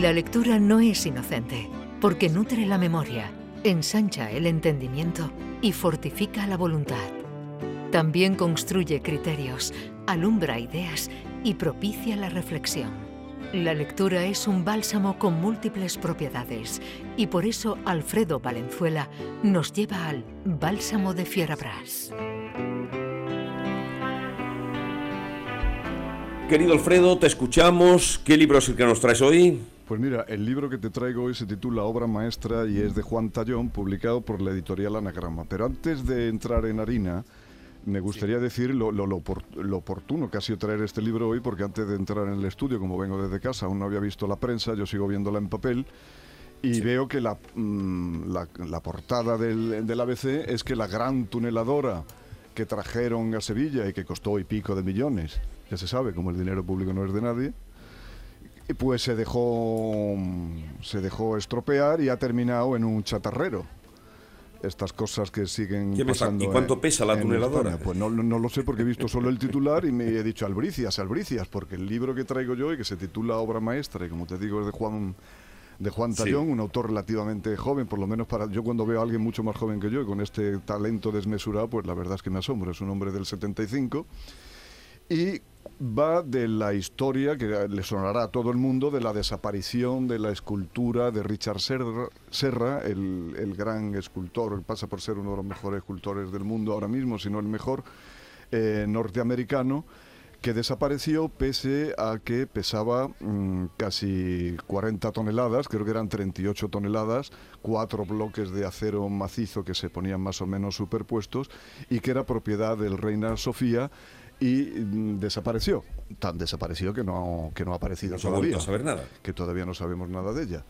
La lectura no es inocente, porque nutre la memoria, ensancha el entendimiento y fortifica la voluntad. También construye criterios, alumbra ideas y propicia la reflexión. La lectura es un bálsamo con múltiples propiedades y por eso Alfredo Valenzuela nos lleva al Bálsamo de Fierabras. Querido Alfredo, te escuchamos. ¿Qué libro es el que nos traes hoy? Pues mira, el libro que te traigo hoy se titula Obra Maestra y es de Juan Tallón, publicado por la editorial Anagrama. Pero antes de entrar en harina, me gustaría decir lo, oportuno que ha sido traer este libro hoy, porque antes de entrar en el estudio, como vengo desde casa, aún no había visto la prensa, yo sigo viéndola en papel. Y veo que la, mm, la, portada del, del, ABC es que la gran tuneladora que trajeron a Sevilla y que costó y pico de millones, ya se sabe, como el dinero público no es de nadie, pues se dejó, se dejó estropear y ha terminado en un chatarrero estas cosas que siguen pasando. ¿Y cuánto pesa la tuneladora? Pues no, no, lo sé porque he visto solo el titular y me he dicho albricias, albricias, porque el libro que traigo yo y que se titula Obra Maestra y como te digo es de Juan de Juan Tallón, un autor relativamente joven, por lo menos para yo cuando veo a alguien mucho más joven que yo y con este talento desmesurado, pues la verdad es que me asombra, es un hombre del 75 y va de la historia que le sonará a todo el mundo de la desaparición de la escultura de Richard Serra, el, gran escultor, pasa por ser uno de los mejores escultores del mundo ahora mismo, si no el mejor eh, norteamericano, que desapareció pese a que pesaba mm, casi 40 toneladas, creo que eran 38 toneladas, cuatro bloques de acero macizo que se ponían más o menos superpuestos y que era propiedad del Reina Sofía y mm, desapareció. Tan desapareció que no, que no ha aparecido no todavía. a saber nada. Que todavía no sabemos nada de ella.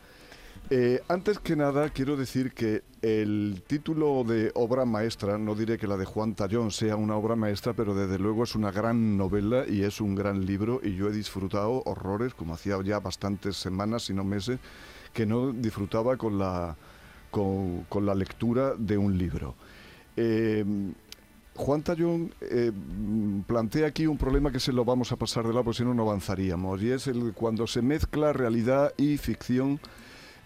Eh, antes que nada, quiero decir que el título de obra maestra, no diré que la de Juan Tallón sea una obra maestra, pero desde luego es una gran novela y es un gran libro y yo he disfrutado horrores, como hacía ya bastantes semanas, si no meses, que no disfrutaba con la, con, la lectura de un libro. Eh, Juan Tallón eh, plantea aquí un problema que se lo vamos a pasar de lado, porque si no, no avanzaríamos, y es el cuando se mezcla realidad y ficción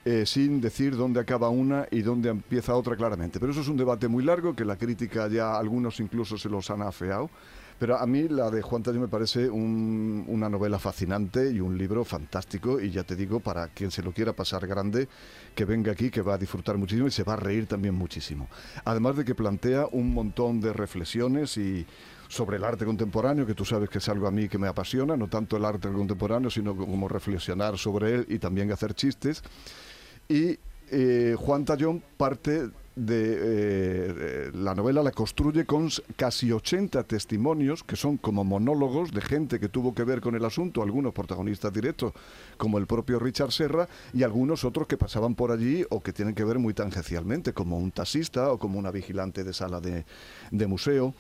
eh, sin decir dónde acaba una y dónde empieza otra claramente. Pero eso es un debate muy largo que la crítica ya algunos incluso se los han afeado. Pero a mí la de Juan Tallón me parece una novela fascinante y un libro fantástico. Y ya te digo, para quien se lo quiera pasar grande, que venga aquí, que va a disfrutar muchísimo y se va a reír también muchísimo. Además de que plantea un montón de reflexiones y sobre el arte contemporáneo, que tú sabes que es algo a mí que me apasiona, no tanto el arte contemporáneo, sino como reflexionar sobre él y también hacer chistes. Y eh, Juan Tallón parte de eh, la novela la construye con casi 80 testimonios que son como monólogos de gente que tuvo que ver con el asunto, algunos protagonistas directos como el propio Richard Serra y algunos otros que pasaban por allí o que tienen que ver muy tangencialmente como un taxista o como una vigilante de sala de, de museo.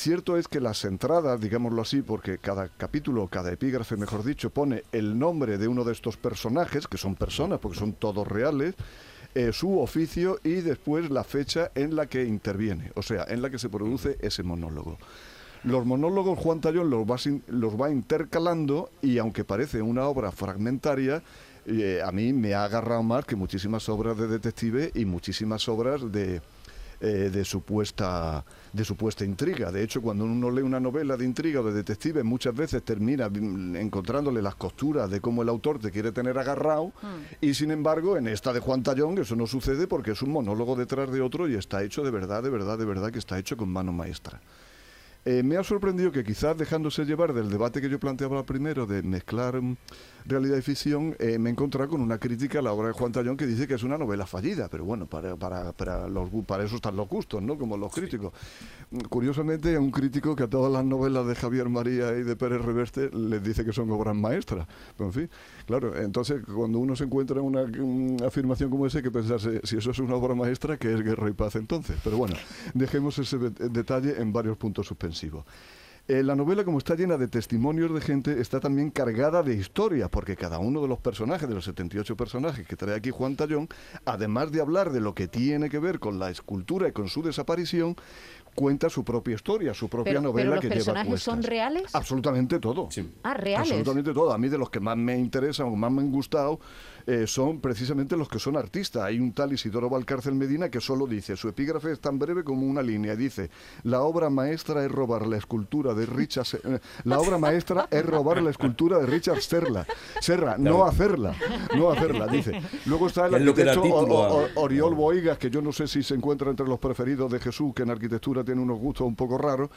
Cierto es que las entradas, digámoslo así, porque cada capítulo, cada epígrafe, mejor dicho, pone el nombre de uno de estos personajes, que son personas, porque son todos reales, eh, su oficio y después la fecha en la que interviene, o sea, en la que se produce ese monólogo. Los monólogos Juan Tallón los va, los va intercalando y aunque parece una obra fragmentaria, eh, a mí me ha agarrado más que muchísimas obras de detective y muchísimas obras de, eh, de, supuesta, de supuesta intriga. De hecho, cuando uno lee una novela de intriga o de detective, muchas veces termina encontrándole las costuras de cómo el autor te quiere tener agarrado. Hmm. Y sin embargo, en esta de Juan Tallón, eso no sucede porque es un monólogo detrás de otro y está hecho de verdad, de verdad, de verdad, que está hecho con mano maestra. Eh, me ha sorprendido que quizás dejándose llevar del debate que yo planteaba primero de mezclar mm, realidad y ficción, eh, me he encontrado con una crítica a la obra de Juan Tallón que dice que es una novela fallida, pero bueno, para, para, para, los, para eso están los gustos, ¿no? Como los críticos. Curiosamente, un crítico que a todas las novelas de Javier María y de Pérez Reverte les dice que son obras maestras. Pero, en fin, claro, entonces cuando uno se encuentra en una, afirmación como esa, hay que pensarse, si eso es una obra maestra, ¿qué es Guerra y Paz entonces? Pero bueno, dejemos ese detalle en varios puntos suspensivos. Eh, la novela, como está llena de testimonios de gente, está también cargada de historia, porque cada uno de los personajes, de los 78 personajes que trae aquí Juan Tallón, además de hablar de lo que tiene que ver con la escultura y con su desaparición, cuenta su propia historia, su propia novela pero que los personajes son reales? Absolutamente todo. Ah, reales. Absolutamente todo. A mí de los que más me interesan o más me han gustado eh, son precisamente los que son artistas. Hay un tal Isidoro Valcárcel Medina que solo dice, su epígrafe es tan breve como una línea, dice, la obra maestra es robar la escultura de Richard eh, la obra maestra es robar la escultura de Richard Serra, Serra, no hacerla, no hacerla, dice. Luego está el arquitecto Oriol Boigas, que yo no sé si se encuentra entre los preferidos de Jesús, que en arquitectura tiene unos gustos un poco raros,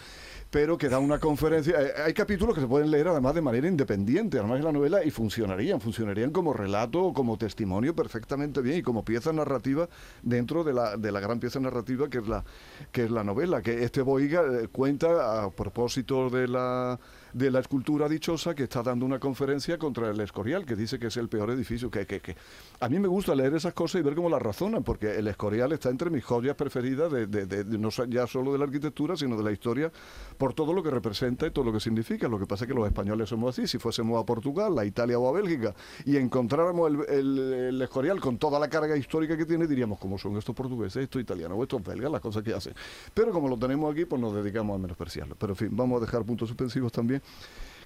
pero que da una conferencia. Eh, hay capítulos que se pueden leer además de manera independiente, además de la novela, y funcionarían, funcionarían como relato como testimonio perfectamente bien y como pieza narrativa dentro de la, de la gran pieza narrativa que es la, que es la novela. Que este Boiga eh, cuenta a propósito de la de la escultura dichosa que está dando una conferencia contra el Escorial, que dice que es el peor edificio. Que, que, que. A mí me gusta leer esas cosas y ver cómo las razonan, porque el Escorial está entre mis joyas preferidas, de, de, no ya solo de la arquitectura, sino de la historia, por todo lo que representa y todo lo que significa. Lo que pasa es que los españoles somos así. Si fuésemos a Portugal, a Italia o a Bélgica y encontráramos el, el, Escorial con toda la carga histórica que tiene, diríamos, ¿cómo son estos portugueses, estos italianos o estos belgas, las cosas que hacen? Pero como lo tenemos aquí, pues nos dedicamos a menospreciarlo. Pero en fin, vamos a dejar puntos suspensivos también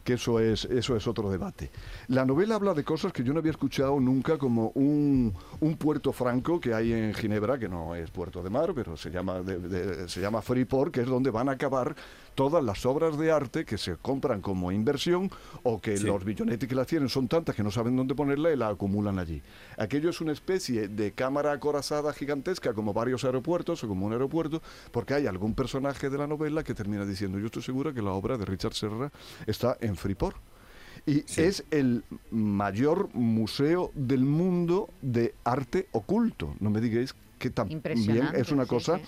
que eso es, eso es otro debate. La novela habla de cosas que yo no había escuchado nunca, como un, puerto franco que hay en Ginebra, que no es puerto de mar, pero se llama, se llama Freeport, que es donde van a acabar todas las obras de arte que se compran como inversión o que los billonetes que las tienen son tantas que no saben dónde ponerla y la acumulan allí. Aquello es una especie de cámara acorazada gigantesca como varios aeropuertos o como un aeropuerto, porque hay algún personaje de la novela que termina diciendo, yo estoy segura que la obra de Richard Serra está en Freeport. Y es el mayor museo del mundo de arte oculto. No me digáis que también es una cosa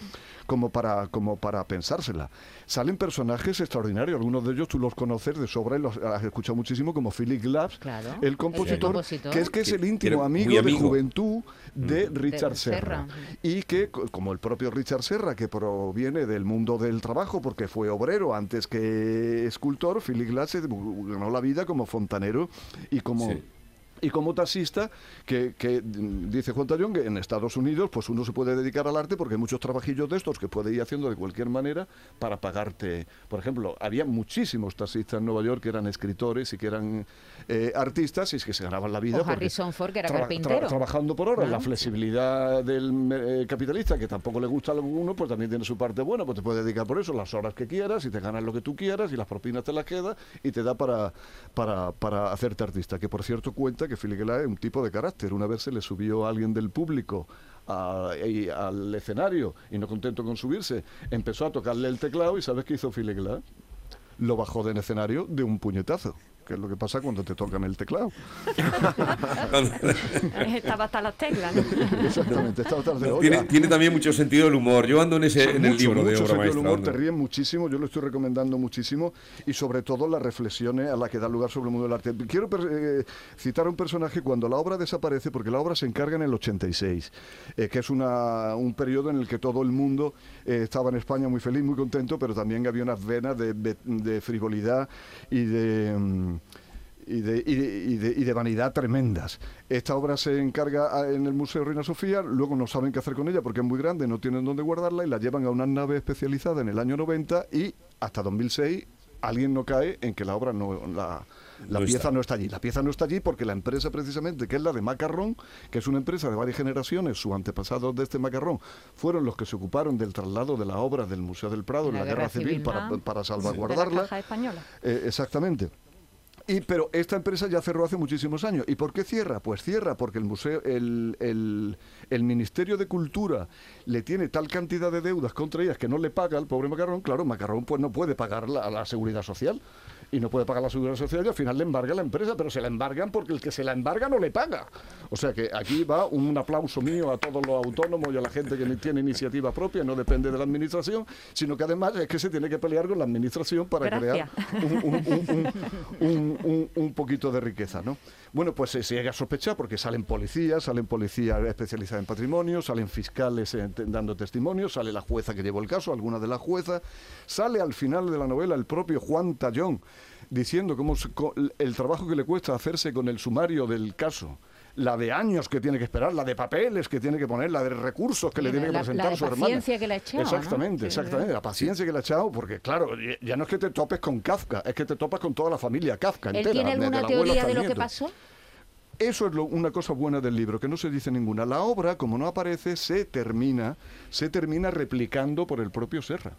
como para, como para pensársela. Salen personajes extraordinarios, algunos de ellos tú los conoces de sobra y los has escuchado muchísimo, como Philip Glass, el, compositor, que es que es el íntimo amigo, de juventud de Richard Serra. Y que, como el propio Richard Serra, que proviene del mundo del trabajo, porque fue obrero antes que escultor, Philip Glass ganó la vida como fontanero y como y como taxista, que, dice Juan Tallón que en Estados Unidos pues uno se puede dedicar al arte porque hay muchos trabajillos de estos que puede ir haciendo de cualquier manera para pagarte. Por ejemplo, había muchísimos taxistas en Nueva York que eran escritores y que eran eh, artistas y es que se ganaban la vida. O Harrison Ford, que era carpintero. trabajando por horas. La flexibilidad del eh, capitalista, que tampoco le gusta a alguno, pues también tiene su parte buena, pues te puedes dedicar por eso las horas que quieras y te ganas lo que tú quieras y las propinas te las quedas y te da para, para, para hacerte artista. Que por cierto cuenta que Philip es un tipo de carácter. Una vez se le subió a alguien del público al escenario y no contento con subirse, empezó a tocarle el teclado y ¿sabes qué hizo Philip Lo bajó del escenario de un puñetazo que es lo que pasa cuando te tocan el teclado. estaba hasta las teclas, Exactamente, estaba hasta las tiene, tiene, también mucho sentido el humor. Yo ando en, ese, en el libro de obra maestra. El humor te ríen muchísimo, yo lo estoy recomendando muchísimo y sobre todo las reflexiones a las que da lugar sobre el mundo del arte. Quiero eh, citar a un personaje cuando la obra desaparece, porque la obra se encarga en el 86, eh, que es una, un periodo en el que todo el mundo eh, estaba en España muy feliz, muy contento, pero también había unas venas de, de frivolidad y de... Mm, y de, y, de, y de, vanidad tremendas. Esta obra se encarga en el Museo Reina Sofía, luego no saben qué hacer con ella porque es muy grande, no tienen dónde guardarla y la llevan a una nave especializada en el año 90 y hasta 2006 alguien no cae en que la obra no la, la pieza no está allí. La pieza no está allí porque la empresa precisamente, que es la de Macarrón, que es una empresa de varias generaciones, su antepasado de este Macarrón, fueron los que se ocuparon del traslado de la obra del Museo del Prado en la, Guerra, Civil, para, para, salvaguardarla. española. Eh, exactamente. Y, pero esta empresa ya cerró hace muchísimos años. ¿Y por qué cierra? Pues cierra porque el museo, el, el, el, Ministerio de Cultura le tiene tal cantidad de deudas contra ellas que no le paga al pobre Macarrón. Claro, Macarrón pues no puede pagar la, la seguridad social y no puede pagar la seguridad social y al final le embarga la empresa, pero se la embargan porque el que se la embarga no le paga. O sea que aquí va un aplauso mío a todos los autónomos y a la gente que tiene iniciativa propia, no depende de la administración, sino que además es que se tiene que pelear con la administración para crear un, un, poquito de riqueza, ¿no? Bueno, pues se llega a sospechar porque salen policías, salen policías especializadas en patrimonio, salen fiscales eh, dando testimonios, sale la jueza que llevó el caso, alguna de las juezas, sale al final de la novela el propio Juan Tallón diciendo cómo el trabajo que le cuesta hacerse con el sumario del caso la de años que tiene que esperar, la de papeles que tiene que poner, la de recursos que le tiene que la- la presentar de su hermana. paciencia que le ha echado. Exactamente, exactamente. La paciencia que le ha echado, porque claro, ya- no es que te topes con Kafka, es que te topas con toda la familia Kafka ¿Él entera. tiene alguna teoría de lo que pasó? Eso es lo- una cosa buena del libro, que no se dice ninguna. La obra, como no aparece, se termina, se termina replicando por el propio Serra.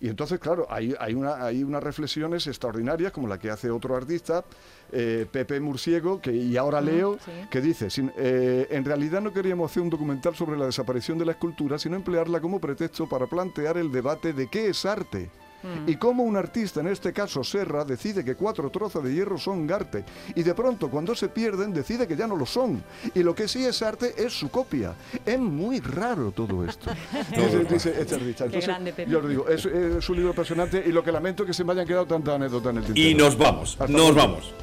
Y entonces, claro, hay, hay, una, hay unas reflexiones extraordinarias, como la que hace otro artista, eh, Pepe Murciego, que, y ahora leo, sí. que dice, sin- eh, en realidad no queríamos hacer un documental sobre la desaparición de la escultura, sino emplearla como pretexto para plantear el debate de qué es arte. Y cómo un artista, en este caso Serra, decide que cuatro trozos de hierro son arte. Y de pronto, cuando se pierden, decide que ya no lo son. Y lo que sí es arte es su copia. Es muy raro todo esto. dice, dice este. Entonces, grande, yo os digo, es, es un libro apasionante y lo que lamento es que se me hayan quedado tantas anécdotas en el tintero. Y nos vamos, Hasta nos pronto. vamos.